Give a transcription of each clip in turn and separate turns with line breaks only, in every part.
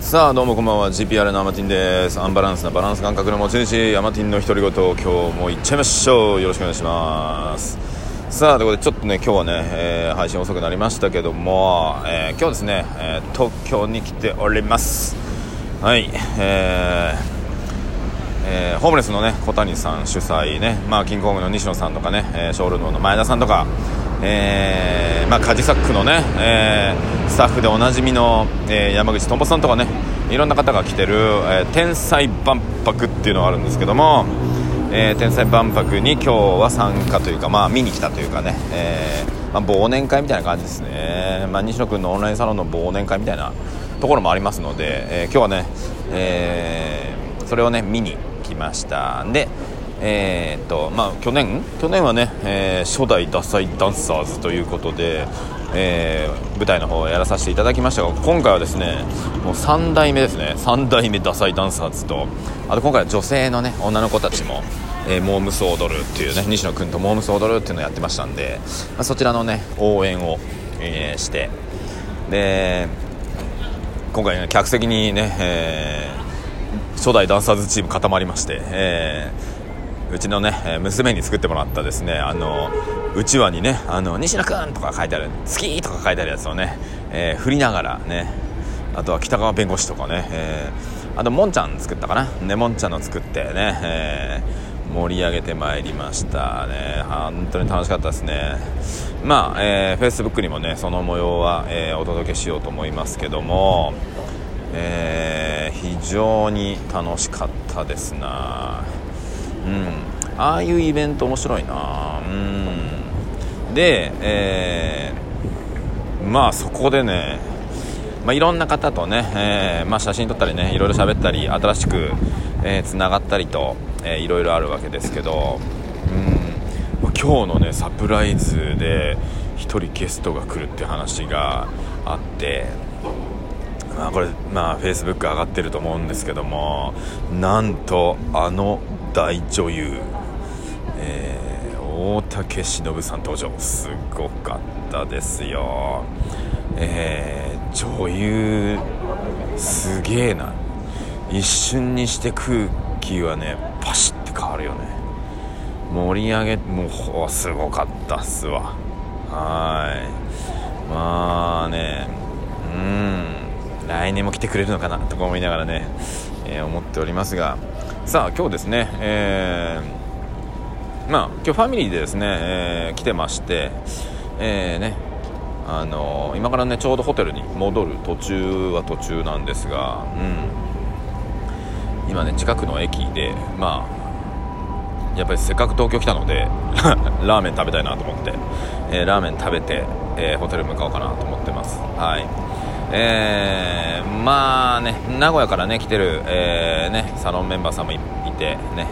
さあどうもこんばんは。GPR のアマティンです。アンバランスなバランス感覚の持ち主。アマティンの独り言今日もいっちゃいましょう。よろしくお願いします。さあということでちょっとね今日はね、えー、配信遅くなりましたけども、えー、今日ですね、えー、東京に来ております。はい。えーえー、ホームレスのね小谷さん主催ね、まあ、キングコングの西野さんとかね、えー、ショールームの前田さんとか、えーまあ、カジサックのね、えー、スタッフでおなじみの、えー、山口とんぼさんとかねいろんな方が来てる、え、天才万博っていうのがあるんですけども、え、天才万博に今日は参加というか、まあ、見に来たというかね、えまあ、忘年会みたいな感じですね、まあ、西野君のオンラインサロンの忘年会みたいなところもありますので、え、今日はね、え、それをね見にきましたでえー、っとまあ去年？去年はね、えー、初代ダサいダンサーズということで、えー、舞台の方をやらさせていただきましたが今回はですねもう3代目ですね。3代目ダサいダンサーズとあと今回は女性のね女の子たちもえー、モームス踊るっていうね西野君とモームス踊るっていうのをやってましたんで、まあ、そちらのね応援を、えー、してで今回、ね、客席にね、え初代ダンサーズチーム固まりまして、えー、うちのね娘に作ってもらったですねあのうちわにねあの西野君とか書いてある月とか書いてあるやつをね、えー、振りながらねあとは北川弁護士とかね、えー、あともんちゃん作ったかなねもんちゃんの作ってね、えー、盛り上げてまいりましたね。本当に楽しかったですね。まあ、えー、Facebook にもねその模様は、えー、お届けしようと思いますけどもえー、非常に楽しかったですな。うん。ああいうイベント面白いな。うん。で、えー、まあそこでね、まあ、いろんな方とね、えー、まあ、写真撮ったりねいろいろ喋ったり新しくつな、えー、がったりと、えー、いろいろあるわけですけどうん。今日のねサプライズで1人ゲストが来るって話があってまあ、これ、まあ、フェイスブック上がってると思うんですけどもなんとあの大女優、えー、大竹しのぶさん登場。すごかったですよ、えー、女優すげえな。一瞬にして空気はねパシッて変わるよね。盛り上げもうすごかったっすわ。はい。まあねうん。来年も来てくれるのかなとか思いながらね、えー、思っておりますが。さあ今日ですね、えー、まあ今日ファミリーでですね、えー、来てまして、えー、ねあの今からねちょうどホテルに戻る途中は途中なんですが、うん、今ね近くの駅でまあやっぱりせっかく東京来たので ラーメン食べたいなと思って、えー、ラーメン食べて、えー、ホテル向かおうかなと思ってます。はい。えー、まあね名古屋からね来てる、えー、ね、サロンメンバーさんもいてね。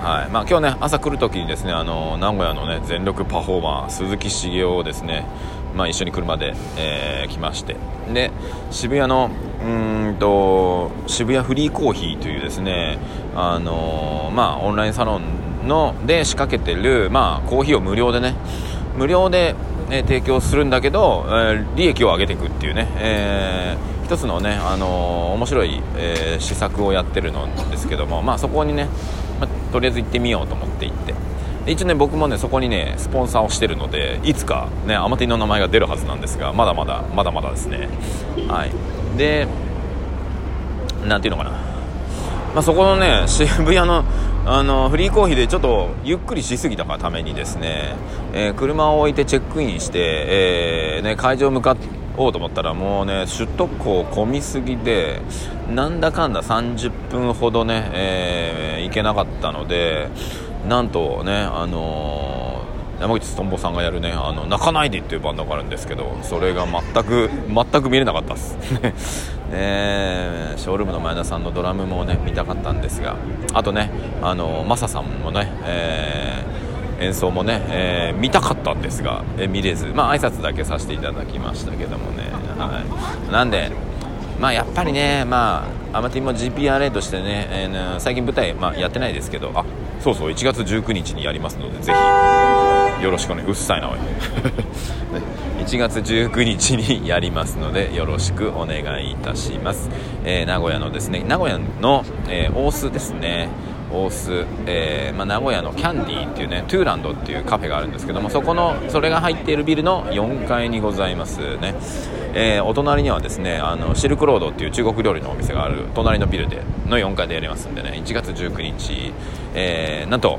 はい。まあ、今日ね朝来るときにですねあの名古屋のね全力パフォーマー鈴木茂雄をですね、まあ、一緒に車で、えー、来まして。で渋谷のうんと渋谷フリーコーヒーというですねあのまあ、オンラインサロンので仕掛けてる、まあ、コーヒーを無料でね無料でえ提供するんだけど、え利益を上げていくっていうね、えー、一つのね、あのー、面白い、えー、施策をやってるんですけども、まあ、そこにね、まあ、とりあえず行ってみようと思って行って。一応ね僕もねそこにねスポンサーをしてるのでいつかねアマティの名前が出るはずなんですがまだまだまだまだですね。はい。でなんていうのかな。まあ、そこのね 渋谷のあのフリーコーヒーでちょっとゆっくりしすぎたがためにですね、えー、車を置いてチェックインして、えー、ね、会場向かおうと思ったらもうね首都高混みすぎでなんだかんだ30分ほどね、えー、行けなかったのでなんとねあの山口とんぼさんがやるね「あの泣かないで」っていうバンドがあるんですけどそれが全く全く見れなかったです。ねショールームの前田さんのドラムもね見たかったんですがあとねあのマサさんもね、えー、演奏もね、えー、見たかったんですが、えー、見れずまあ挨拶だけさせていただきましたけどもね、はい、なんでまあやっぱりねまあアマティも GPRA としてね、えー、最近舞台、まあ、やってないですけどあそうそう1月19日にやりますのでぜひ。よろしくお願い、うっさいなおい、1月19日にやりますのでよろしくお願いいたします、えー、名古屋のですね名古屋の、えー、大須ですね。大須、えー、まあ、名古屋のキャンディーっていうねトゥーランドっていうカフェがあるんですけどもそこのそれが入っているビルの4階にございますね、えー、お隣にはですねあのシルクロードっていう中国料理のお店がある隣のビルでの4階でやりますんでね1月19日、えー、なんと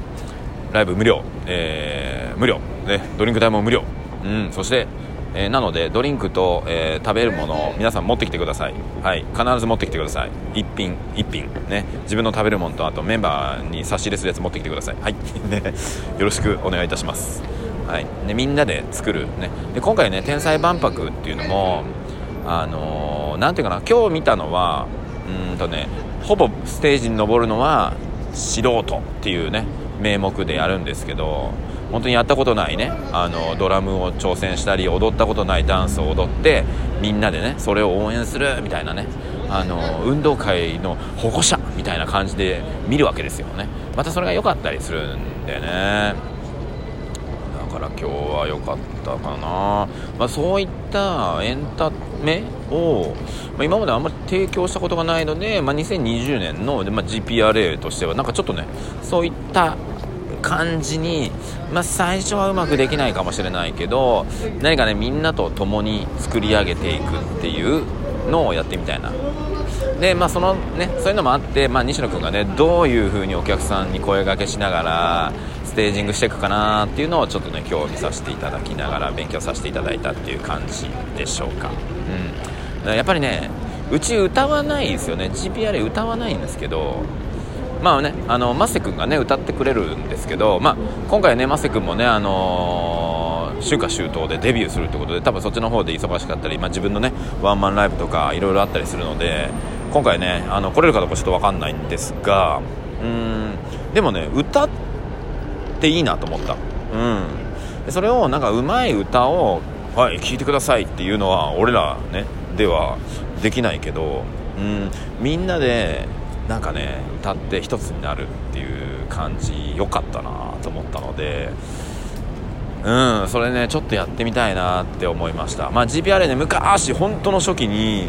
ライブ無料、え無料、ね、ドリンク代も無料、うん、そしてえー、なのでドリンクと、えー、食べるものを皆さん持ってきてください、はい、必ず持ってきてください。1品1品ね。自分の食べるものとあとメンバーに差し入れするやつ持ってきてください。はい。ね。よろしくお願いいたします。はい。ね、みんなで作る、ね、で今回ね天才万博っていうのもあのー、ていうかな今日見たのはうんとねほぼステージに登るのは素人っていうね。名目でやるんですけど本当にやったことないね。あのドラムを挑戦したり踊ったことないダンスを踊ってみんなでねそれを応援するみたいなね。あの運動会の保護者みたいな感じで見るわけですよね。またそれが良かったりするんでね。から今日は良かったかな、まあ、そういったエンタメを、まあ、今まであんまり提供したことがないので、まあ、2020年の、まあ、GPRA としてはなんかちょっとねそういった感じに、まあ、最初はうまくできないかもしれないけど何かねみんなと共に作り上げていくっていうのをやってみたいな。でまあそのねそういうのもあって、まあ、西野君がねどういう風にお客さんに声がけしながらステージングしていくかなっていうのをちょっとね今日見させていただきながら勉強させていただいたっていう感じでしょうか。うん。やっぱりねうち歌わないですよね。GPR 歌わないんですけどまあね、あのマセ君がね歌ってくれるんですけど、まあ、今回ねマセ君もね、あのー、春夏秋冬でデビューするってことで多分そっちの方で忙しかったり、まあ、自分のねワンマンライブとかいろいろあったりするので今回ねあの来れるかどうかちょっと分かんないんですがうんでもね歌っていいなと思った、うん、それをなんかうまい歌をはい聴いてくださいっていうのは俺らねではできないけど、うん、みんなでなんかね歌って一つになるっていう感じ良かったなと思ったのでうんそれねちょっとやってみたいなって思いました。まあ GPR ね昔本当の初期に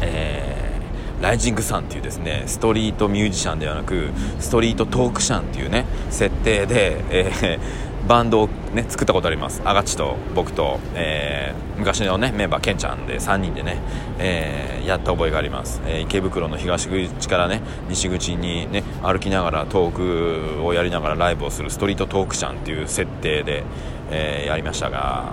えー、ライジングさんっていうですねストリートミュージシャンではなくストリートトークシャンっていうね設定で、えーバンドを、ね、作ったことあります。アガチと僕と、えー、昔の、ね、メンバーケンちゃんで3人でね、え、やった覚えがあります、え、池袋の東口からね西口にね歩きながらトークをやりながらライブをするストリートトークシャンっていう設定で、えやりましたが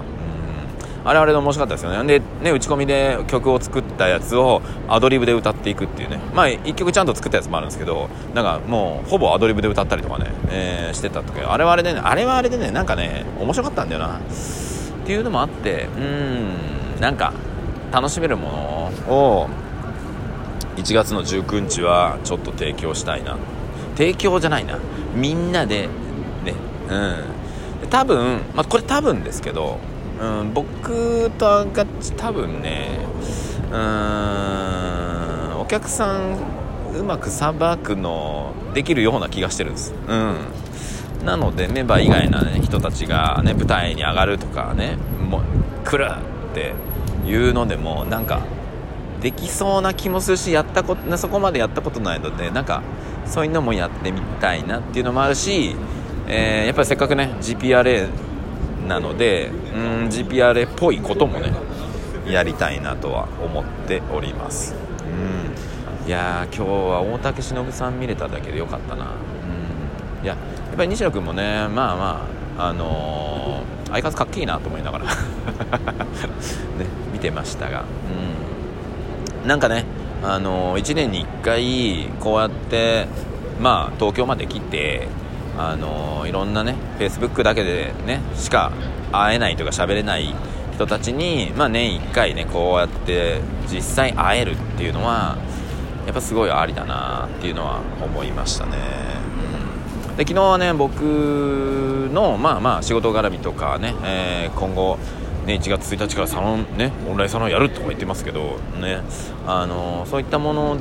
うん。あれあれで面白かったですよね。でね打ち込みで曲を作ったやつをアドリブで歌っていくっていうね。まあ1曲ちゃんと作ったやつもあるんですけどなんかもうほぼアドリブで歌ったりとかね、えー、してた時あれはあれでねあれはあれでねなんかね面白かったんだよな。っていうのもあってうん。なんか楽しめるものを1月の19日はちょっと提供したいな。提供じゃないな。みんなでね。うん。多分、まあ、これ多分ですけどうん、僕とあがち多分ねうんお客さんうまくさばくのできるような気がしてるんです。うん。なのでメンバー以外の、ね、人たちが、ね、舞台に上がるとかねもう来るっていうのでもなんかできそうな気もするしやったことそこまでやったことないのでなんかそういうのもやってみたいなっていうのもあるし、えー、やっぱりせっかくね GPRA なのでうん GPRA っぽいこともねやりたいなとは思っております。うん。いや今日は大竹しのぶさん見れただけでよかったな。うん。いややっぱり西野君もねまあまああのー、相変わらずかっけいなと思いながら ね見てましたが。うん。なんかねあのー、1年に1回こうやってまあ東京まで来てあのいろんなね Facebook だけでねしか会えないとか喋れない人たちに、まあ、年1回ねこうやって実際会えるっていうのはやっぱすごいありだなっていうのは思いましたね、うん、で昨日はね僕のまあまあ仕事絡みとかね、えー、今後ね、1月1日からサロン、ね、オンラインサロンやるとか言ってますけど、ね、あのそういったもの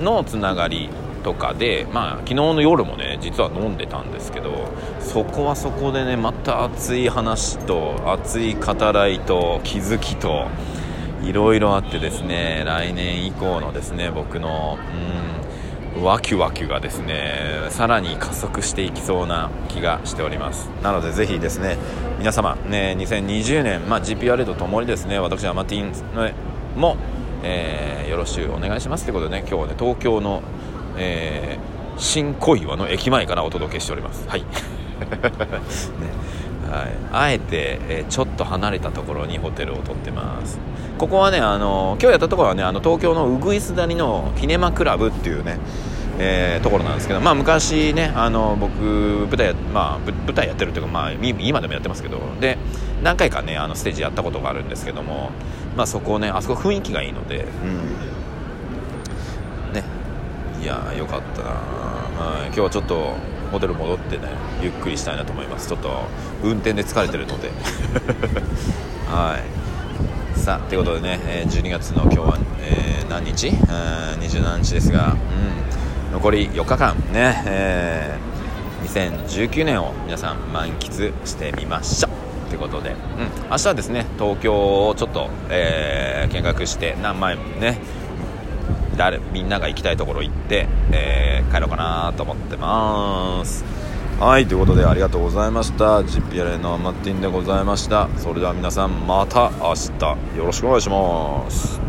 のつながりとかで、まあ、昨日の夜もね実は飲んでたんですけどそこはそこでねまた熱い話と熱い語らいと気づきといろいろあってですね来年以降のですね僕のうんワキュワキュがですねさらに加速していきそうな気がしております。なのでぜひですね皆様ね2020年、まあ、GPR とともにですね私アマティンも、えー、よろしくお願いしますということでね今日はね東京の、えー、新小岩の駅前からお届けしております。はい。ね。はい、あえて、えー、ちょっと離れたところにホテルを取ってます。ここはねあの今日やったところはねあの東京のうぐいす谷のキネマクラブっていうねえー、ところなんですけど、まあ、昔ねあの僕舞台,、まあ、舞台やってるっていうか、まあ、今でもやってますけどで何回かねあのステージやったことがあるんですけども、まあ、そこねあそこ雰囲気がいいので、うん、ね。いやよかったな、はい、今日はちょっとホテル戻ってねゆっくりしたいなと思います。ちょっと運転で疲れてるので。はい。さあということでね12月の今日は、えー、何日、うん、27日ですが、うん、残り4日間ね、えー、2019年を皆さん満喫してみましょう。ということで、うん、明日はですね東京をちょっと、えー、見学して何枚もね誰みんなが行きたいところ行って、えー、帰ろうかなと思ってます。はいということでありがとうございました。GPLA のマッティンでございました。それでは皆さんまた明日。よろしくお願いします。